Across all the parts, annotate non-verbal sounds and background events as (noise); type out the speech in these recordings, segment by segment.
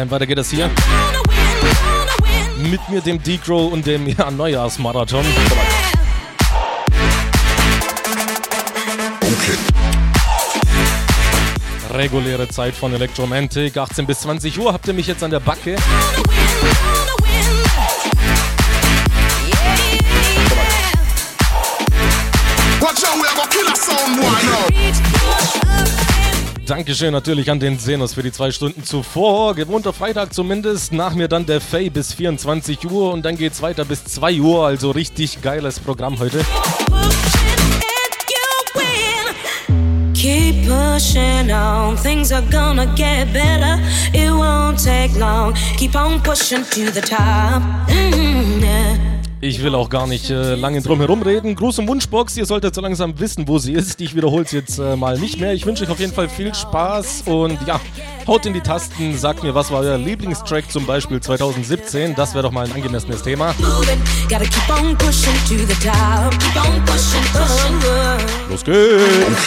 Haustime. Weiter geht das hier. Mit mir, dem D-Grow und dem ja, Neujahrsmarathon. Okay. Reguläre Zeit von Electromantic, 18 bis 20 Uhr. Habt ihr mich jetzt an der Backe? Dankeschön natürlich an den Zenos für die zwei Stunden zuvor. Gewohnter Freitag zumindest. Nach mir dann der Fay bis 24 Uhr und dann geht's weiter bis 2 Uhr. Also richtig geiles Programm heute. Keep pushing on, things are gonna get better. It won't take long. Keep on pushing to the top. Mm -hmm, yeah. Ich will auch gar nicht äh, lange drum herum reden. Gruß und Wunschbox, ihr solltet so langsam wissen, wo sie ist. Ich wiederhole es jetzt äh, mal nicht mehr. Ich wünsche euch auf jeden Fall viel Spaß und ja, haut in die Tasten, sagt mir, was war euer Lieblingstrack zum Beispiel 2017. Das wäre doch mal ein angemessenes Thema. Los geht's!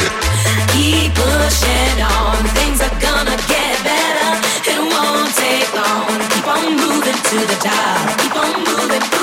Keep pushing on, things are gonna get better. It won't take long. Keep on moving to the top. Keep on moving,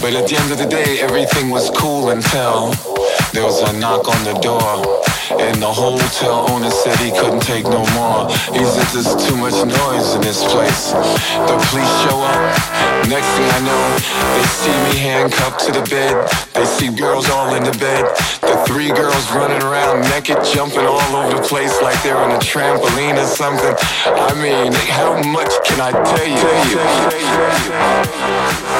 But at the end of the day, everything was cool until there was a knock on the door. And the hotel owner said he couldn't take no more. He said there's too much noise in this place. The police show up. Next thing I know, they see me handcuffed to the bed. They see girls all in the bed. The three girls running around naked, jumping all over the place like they're on a trampoline or something. I mean, how much can I tell you? said,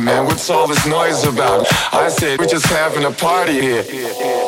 man? What's all this noise about? I said, we're just having a party here.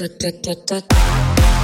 da da da da.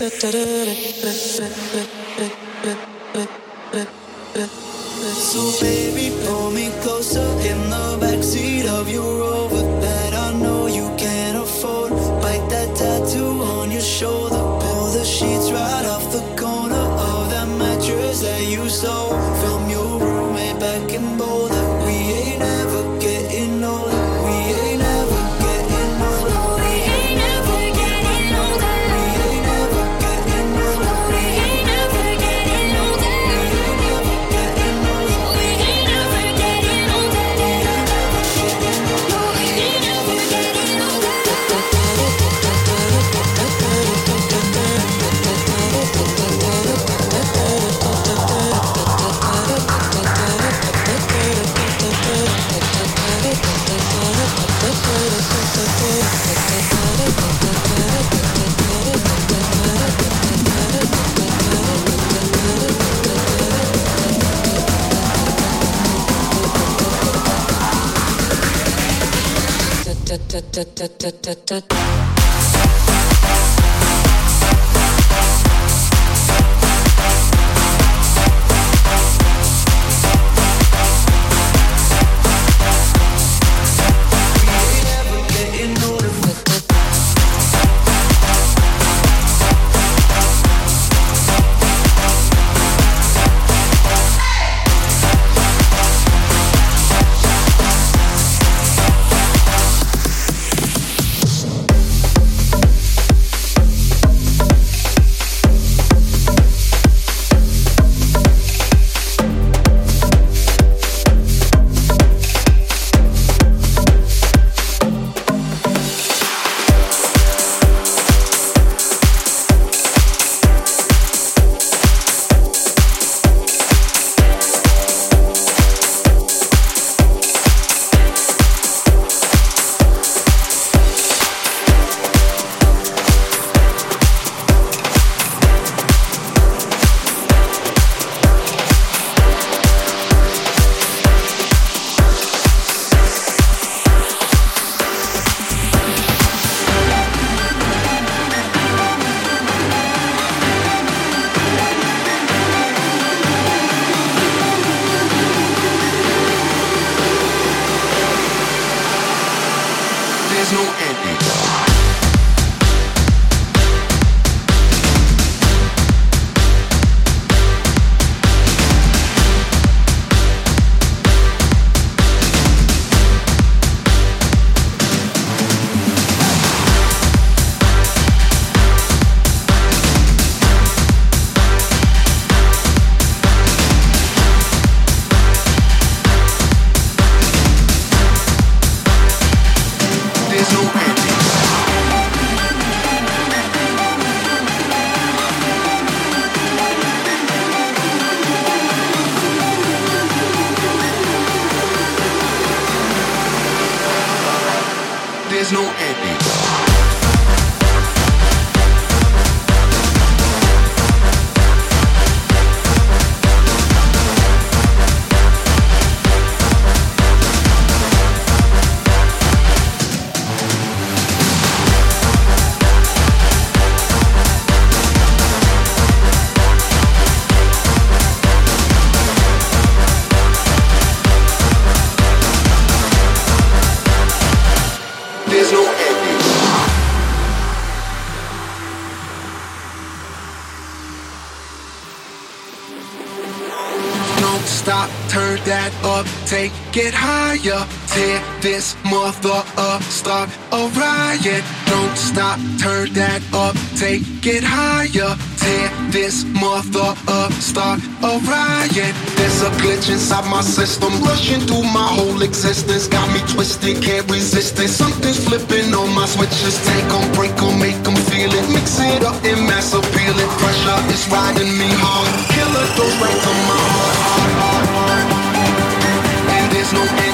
da da da. da da da mother up, start a riot. Don't stop, turn that up, take it higher. Tear this mother up, start a riot. There's a glitch inside my system, rushing through my whole existence. Got me twisted, can't resist it. Something's flipping on my switches. Take them, break make them feel it. Mix it up and mass appeal it. Pressure is riding me hard. Killer goes right to my heart. And there's no antidote.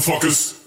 motherfuckers.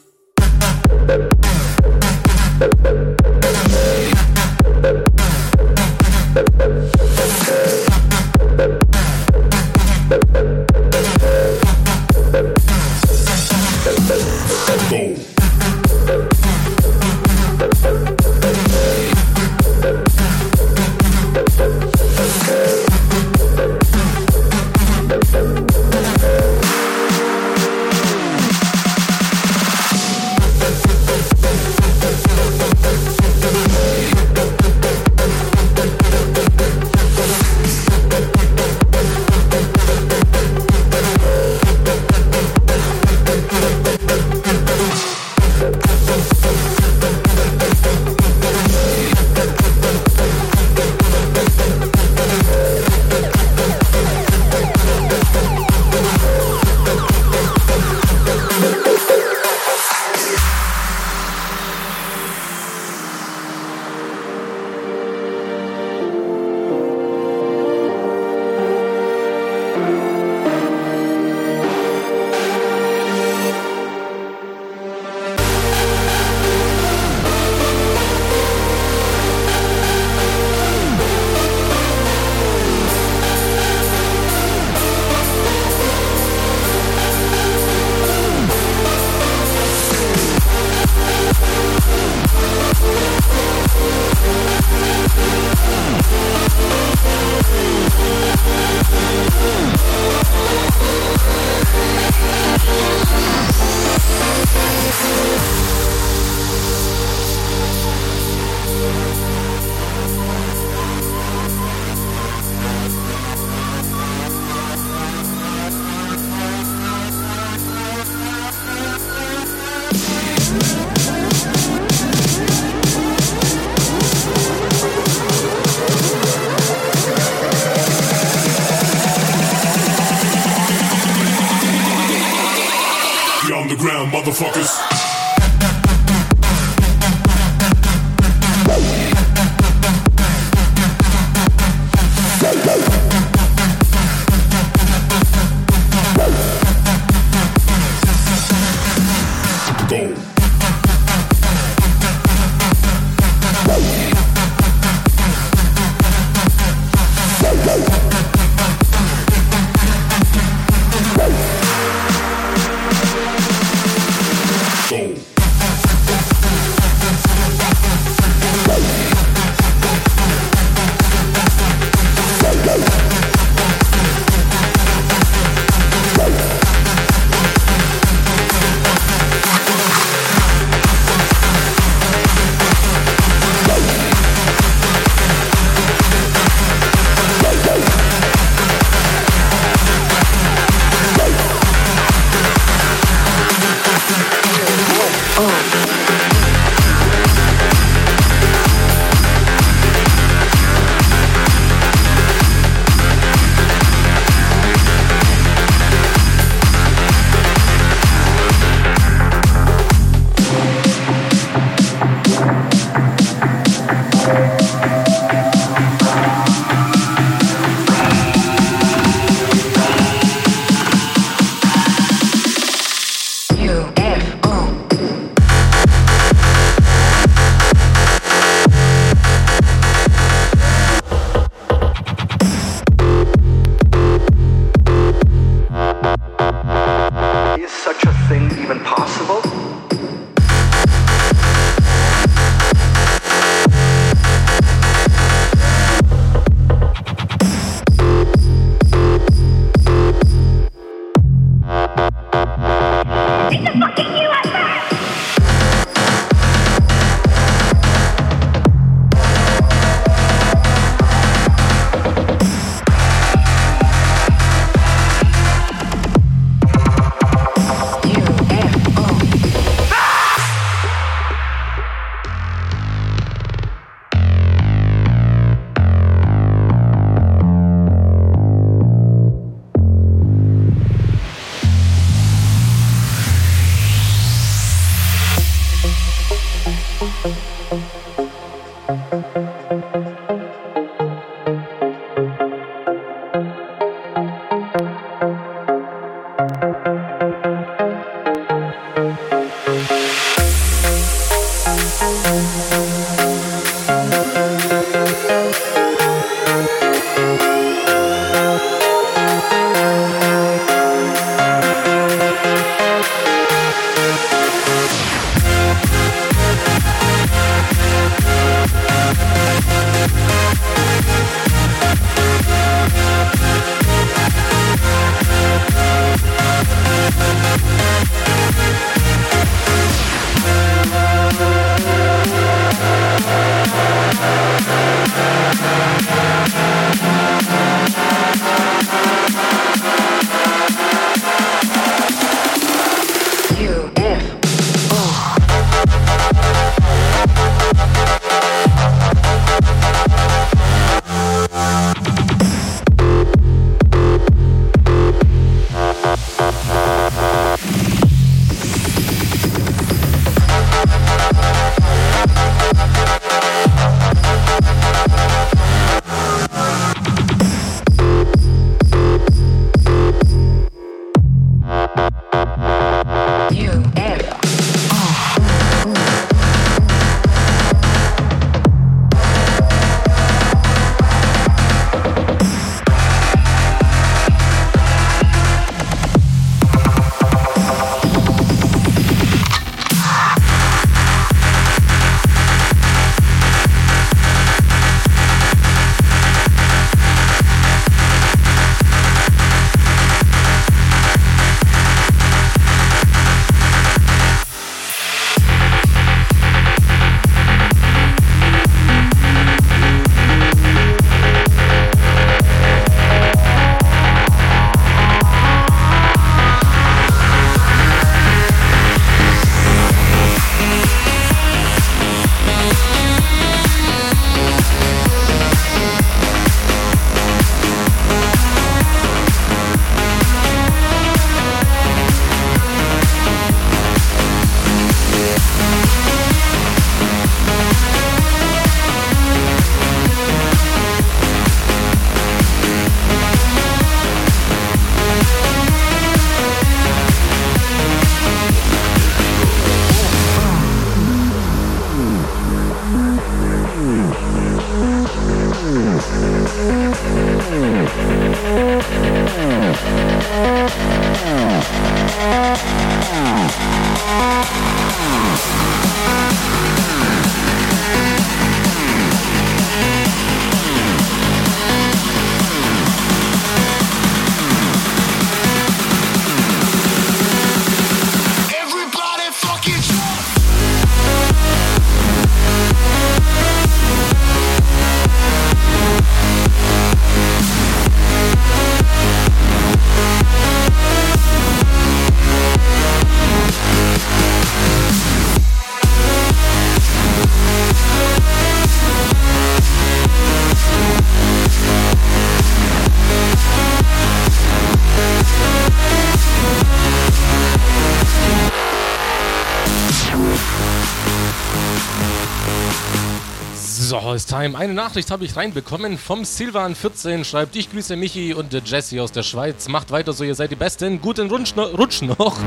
Time. Eine Nachricht habe ich reinbekommen vom Silvan14. Schreibt, ich grüße Michi und Jesse aus der Schweiz. Macht weiter so, ihr seid die Besten. Guten Rutsch, Rutsch noch.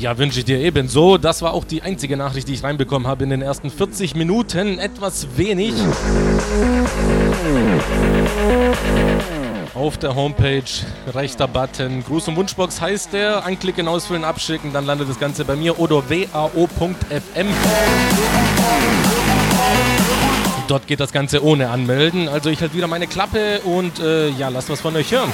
Ja, wünsche ich dir ebenso. Das war auch die einzige Nachricht, die ich reinbekommen habe in den ersten 40 Minuten. Etwas wenig. Auf der Homepage, rechter Button, Gruß- und Wunschbox heißt der. Anklicken, ausfüllen, abschicken, dann landet das Ganze bei mir oder wao.fm. Dort geht das Ganze ohne Anmelden. Also ich halt wieder meine Klappe und äh, ja, lasst was von euch hören.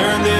Turn this.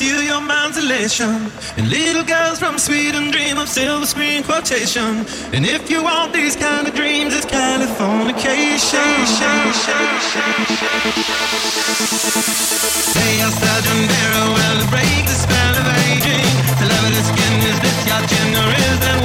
Steal your mind's elation. And little girls from Sweden dream of silver screen quotation. And if you want these kind of dreams, it's Californication. Say our Sergeant Barrow will break the spell of aging. The level of skin is this your gender? Is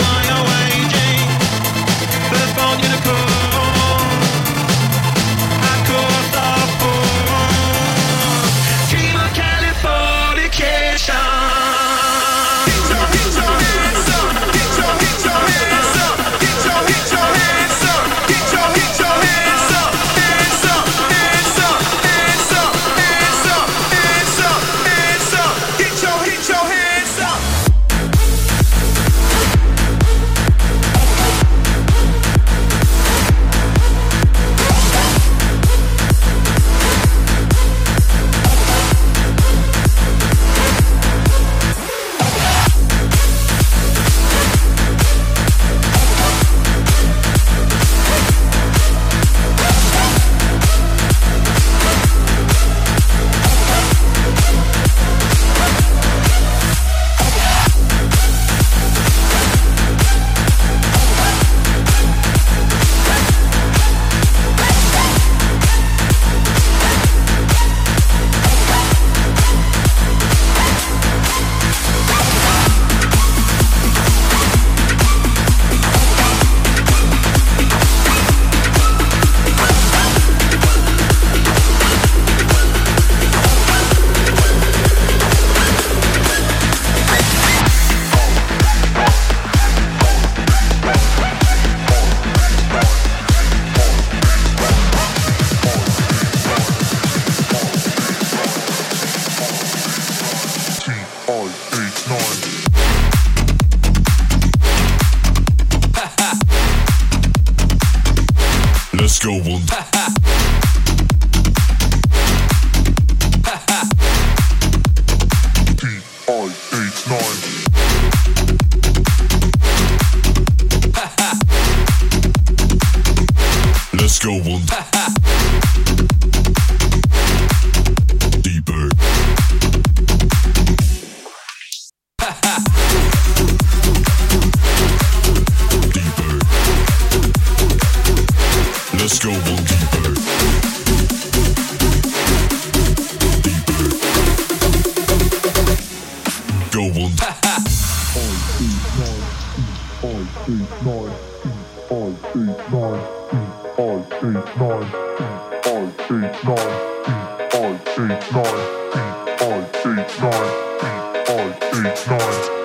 eight, nine, eight, five, eight, nine, eight, five, eight, nine.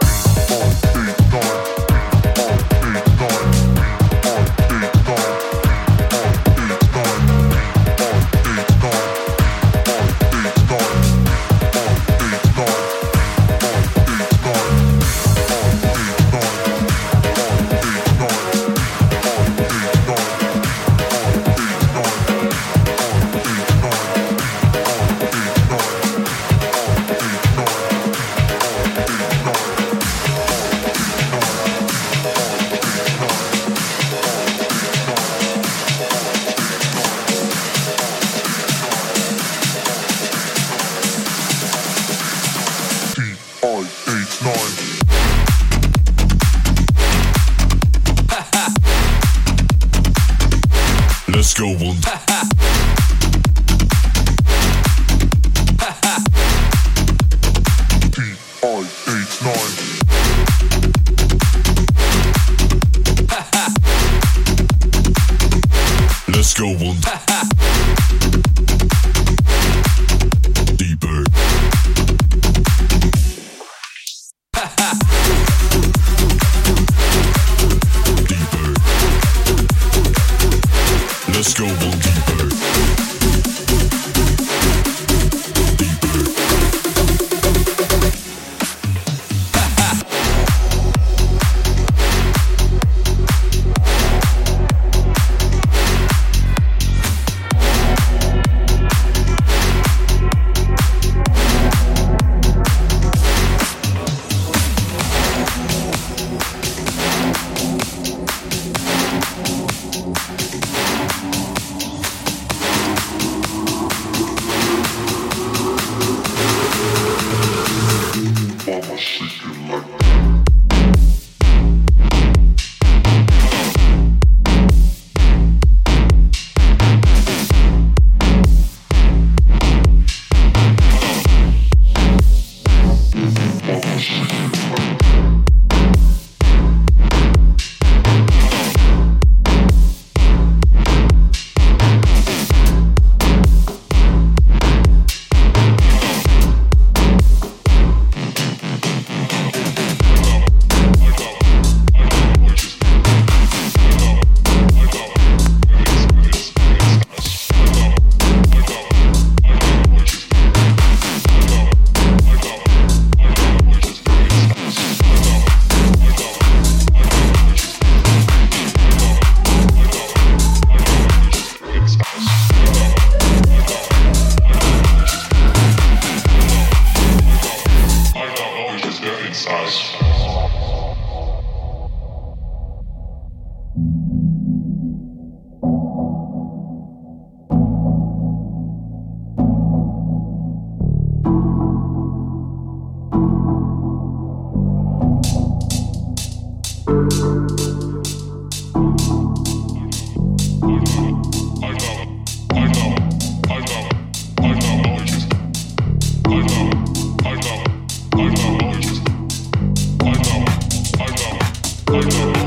Take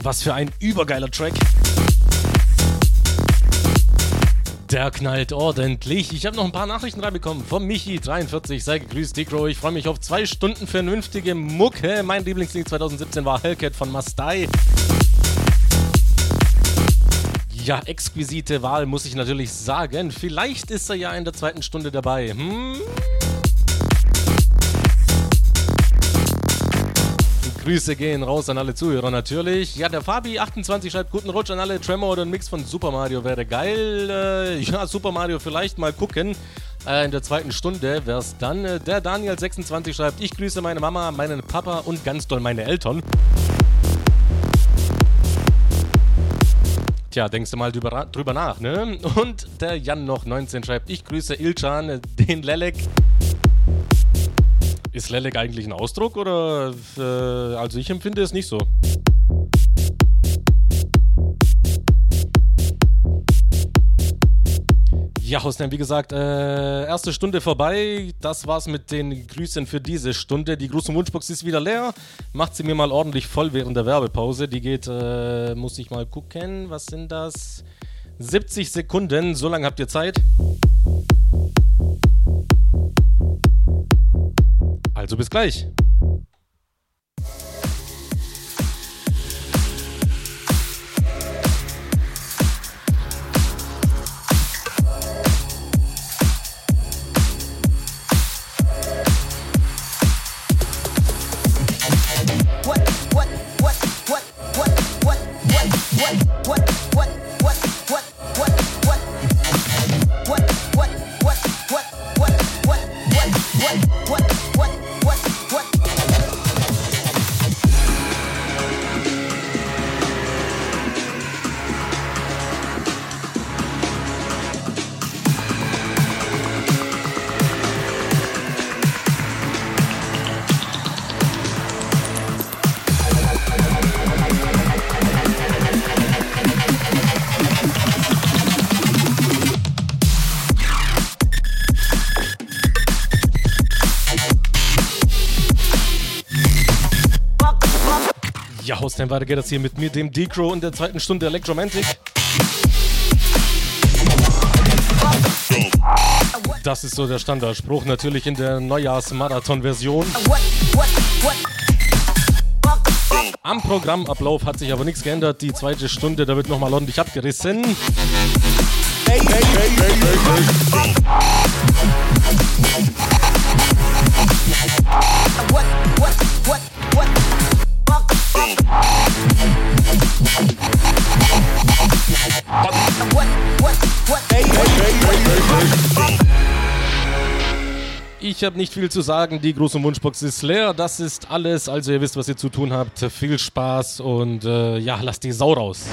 Haustime, was für ein übergeiler Track. Der knallt ordentlich. Ich habe noch ein paar Nachrichten reinbekommen vom Michi43. Sei gegrüßt, Dicro. Ich freue mich auf zwei Stunden vernünftige Mucke. Mein Lieblingslied 2017 war Hellcat von Mastai. Ja, exquisite Wahl, muss ich natürlich sagen. Vielleicht ist er ja in der zweiten Stunde dabei. Hm? Grüße gehen raus an alle Zuhörer natürlich. Ja, der Fabi28 schreibt guten Rutsch an alle. Tremor oder ein Mix von Super Mario wäre geil. Äh, (laughs) ja, Super Mario vielleicht mal gucken. Äh, in der zweiten Stunde wäre es dann. Äh, der Daniel26 schreibt, ich grüße meine Mama, meinen Papa und ganz doll meine Eltern. Tja, denkst du mal drüber, nach, ne? Und der Jan noch 19 schreibt, ich grüße Ilchan, äh, den Lelek. Ist Lelek eigentlich ein Ausdruck oder? Äh, also ich empfinde es nicht so. Ja, Hostan, wie gesagt, äh, erste Stunde vorbei. Das war's mit den Grüßen für diese Stunde. Die große Wunschbox ist wieder leer. Macht sie mir mal ordentlich voll während der Werbepause. Die geht, äh, muss ich mal gucken, was sind das? 70 Sekunden, so lange habt ihr Zeit. Also bis gleich. Dann weiter geht das hier mit mir, dem Decro in der zweiten Stunde Electromantic. Das ist so der Standardspruch, natürlich in der Neujahrs-Marathon-Version. Am Programmablauf hat sich aber nichts geändert. Die zweite Stunde, da wird nochmal ordentlich abgerissen. Hey, hey, hey. Ich habe nicht viel zu sagen. Die große Wunschbox ist leer. Das ist alles. Also ihr wisst, was ihr zu tun habt. Viel Spaß und äh, ja, lasst die Sau raus.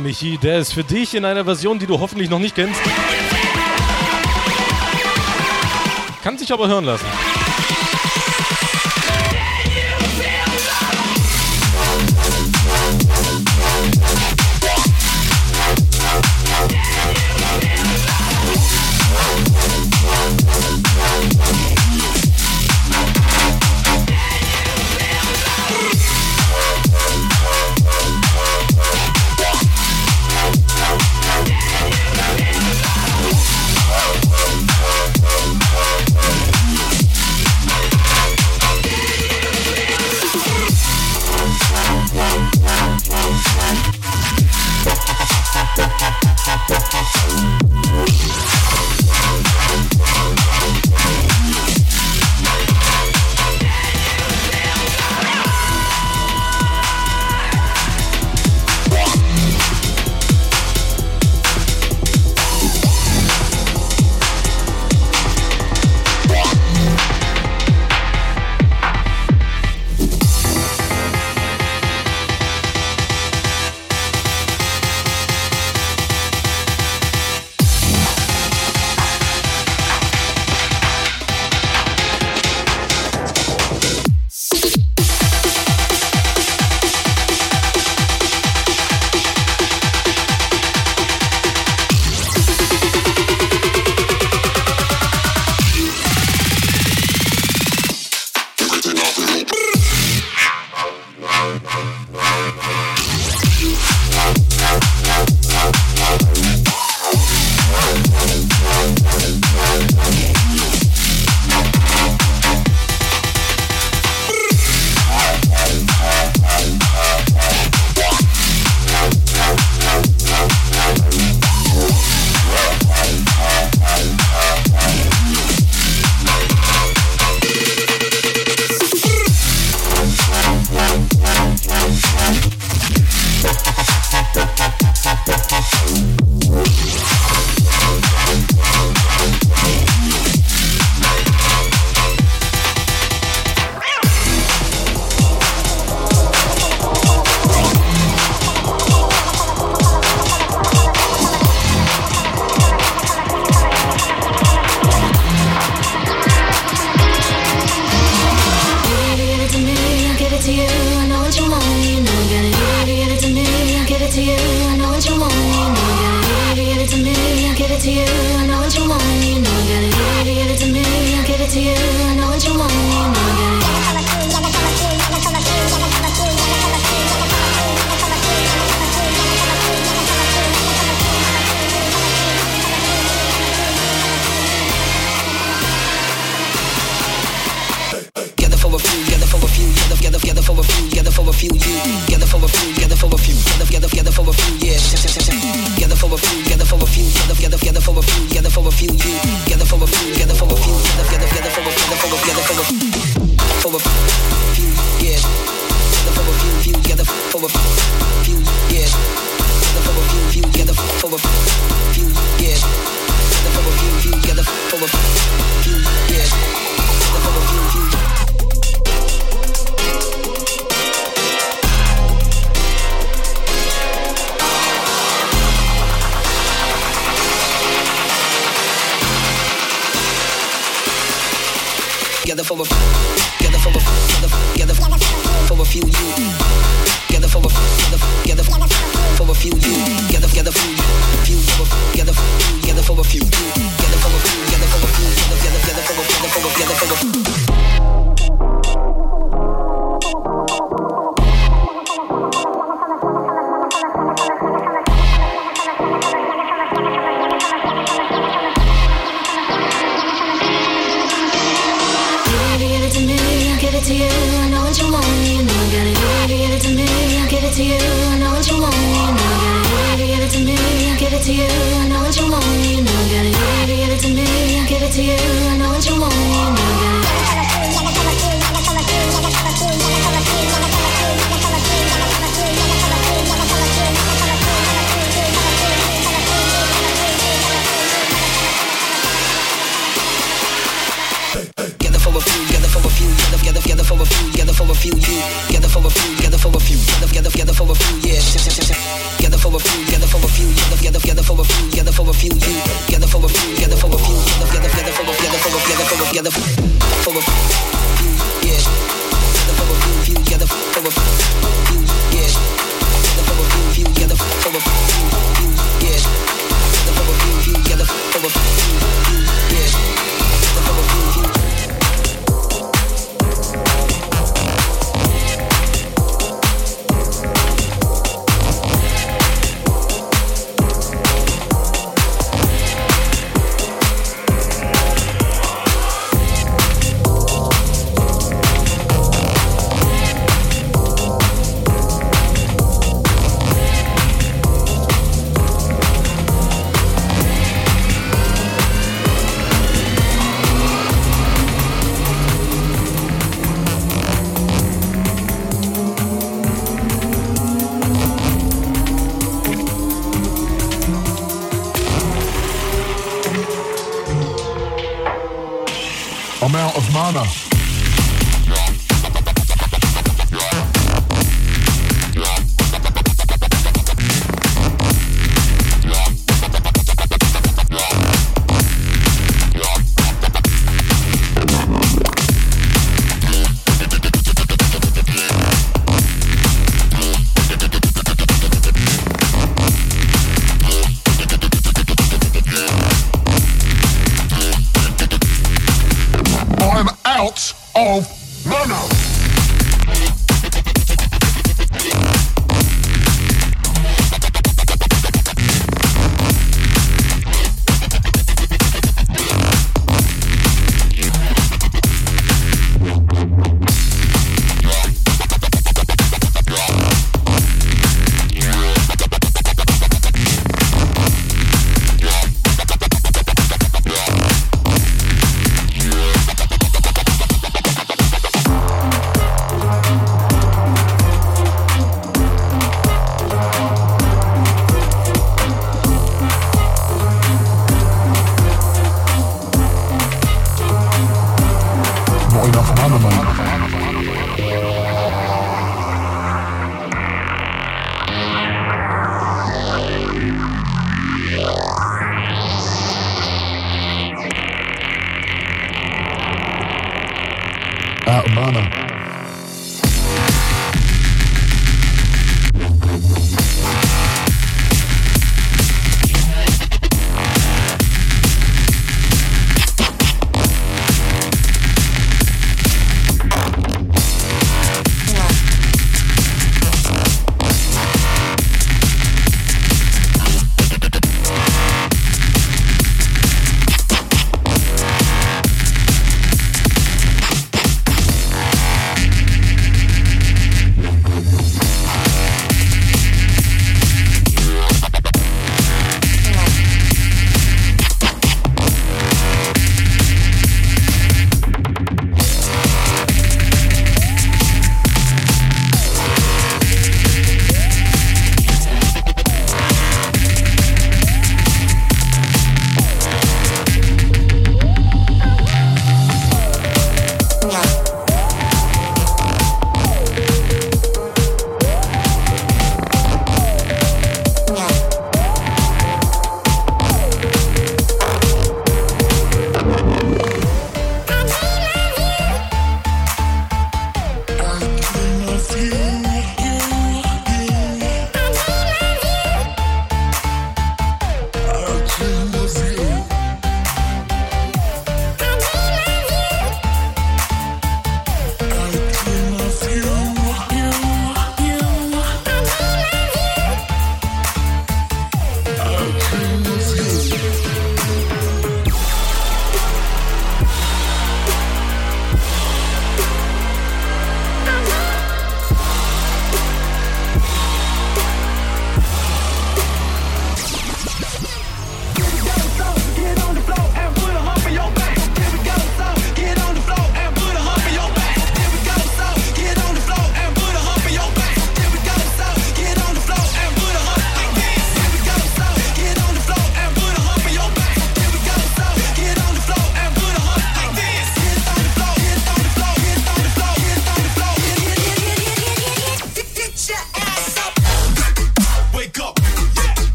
Michi, der ist für dich in einer Version, die du hoffentlich noch nicht kennst. Kann sich aber hören lassen.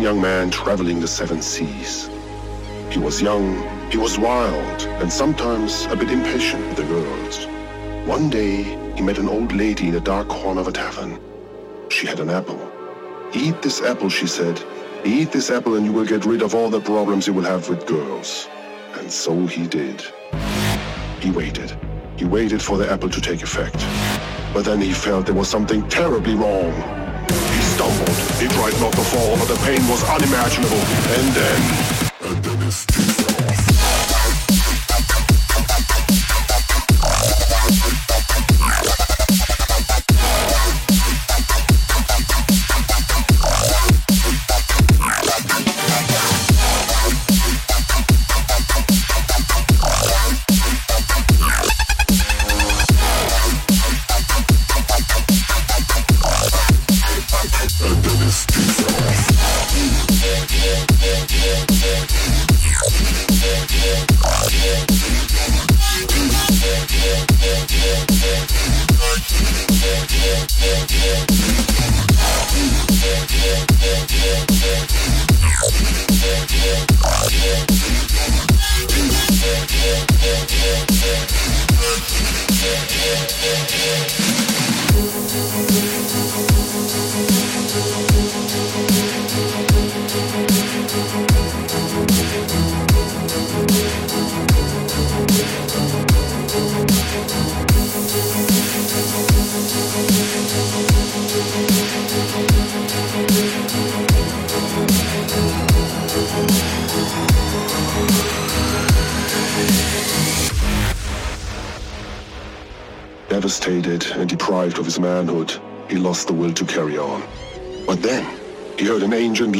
Young man traveling the seven seas. He was young, he was wild, and sometimes a bit impatient with the girls. One day, he met an old lady in a dark corner of a tavern. She had an apple. Eat this apple, she said. Eat this apple and you will get rid of all the problems you will have with girls. And so he did. He waited. He waited for the apple to take effect. But then he felt there was something terribly wrong. He tried not to fall, but the pain was unimaginable. And then...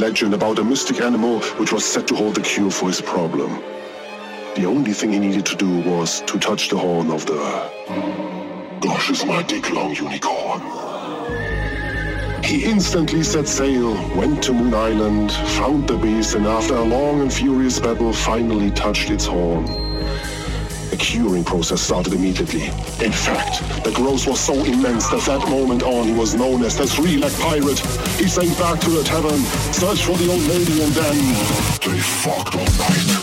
legend about a mystic animal which was said to hold the cure for his problem. The only thing he needed to do was to touch the horn of the... Gosh, is my dick long unicorn. He instantly set sail, went to Moon Island, found the beast, and after a long and furious battle, finally touched its horn. Process started immediately. In fact, the growth was so immense that that moment on he was known as the three-legged pirate. He sank back to the tavern, searched for the old lady, and then they fucked all night.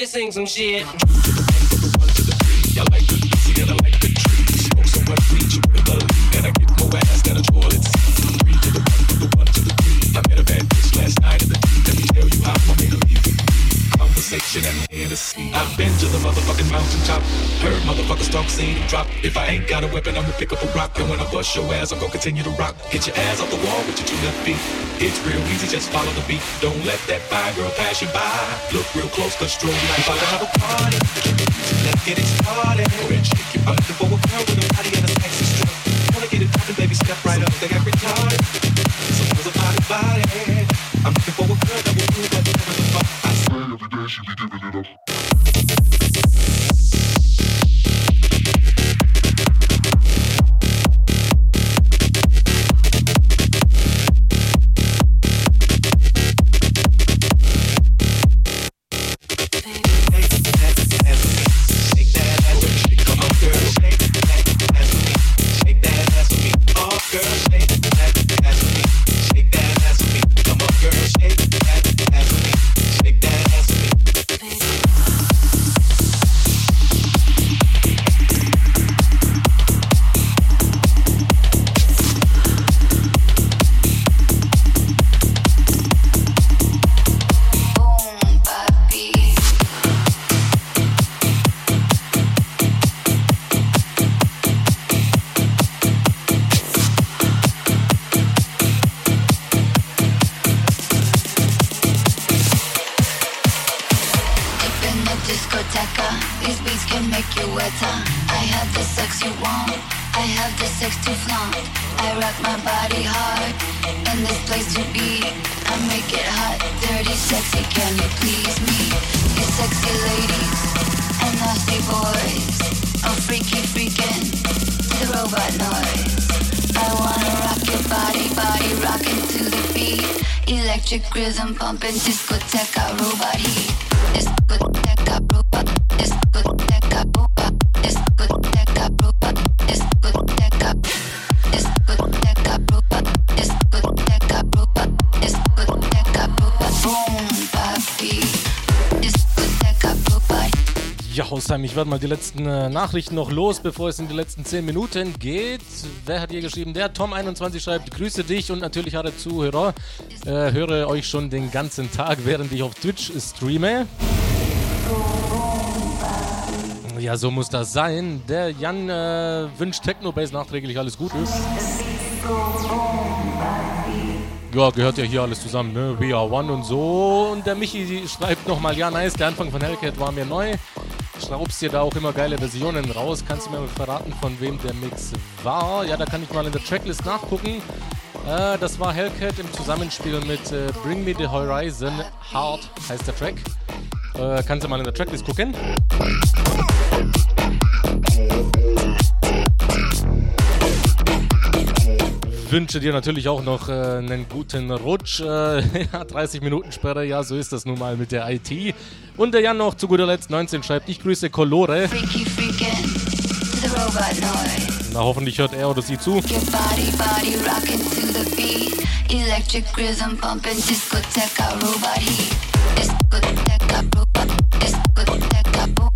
to sing some shit. else that's true. sein. Ich werde mal die letzten äh, Nachrichten noch los, bevor es in die letzten 10 Minuten geht. Wer hat hier geschrieben? Der Tom21 schreibt, grüße dich und natürlich alle Zuhörer. Äh, höre euch schon den ganzen Tag, während ich auf Twitch streame. Ja, so muss das sein. Der Jan äh, wünscht Technobase nachträglich alles Gute. Ja, gehört ja hier alles zusammen, ne? We are one und so. Und der Michi schreibt nochmal, ja, nice, der Anfang von Hellcat war mir neu schraubst dir da auch immer geile Versionen raus. Kannst du mir mal verraten, von wem der Mix war? Ja, da kann ich mal in der Tracklist nachgucken. Äh, das war Hellcat im Zusammenspiel mit äh, Bring Me the Horizon Hard, heißt der Track. Äh, kannst du mal in der Tracklist gucken. Wünsche dir natürlich auch noch äh, einen guten Rutsch. Äh, (laughs) ja, 30 Minuten Sperre, ja, so ist das nun mal mit der IT. Und der Jan noch zu guter Letzt 19 schreibt, ich grüße Colore. Freaky, Na, hoffentlich hört er oder sie zu. Body, body, Electric rhythm pumping, discoteca, robot heat. Discoteca, robot, discoteca, robot,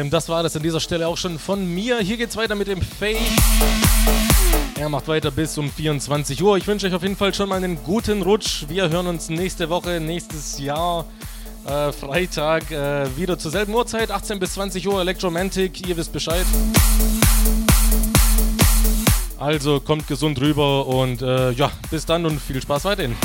Haustime. Das war das an dieser Stelle auch schon von mir. Hier geht's weiter mit dem Faye. Er macht weiter bis um 24 Uhr. Ich wünsche euch auf jeden Fall schon mal einen guten Rutsch. Wir hören uns nächste Woche, nächstes Jahr, äh, Freitag, äh, wieder zur selben Uhrzeit, 18 bis 20 Uhr, Electromantic. Ihr wisst Bescheid. Also kommt gesund rüber und äh, ja, bis dann und viel Spaß weiterhin.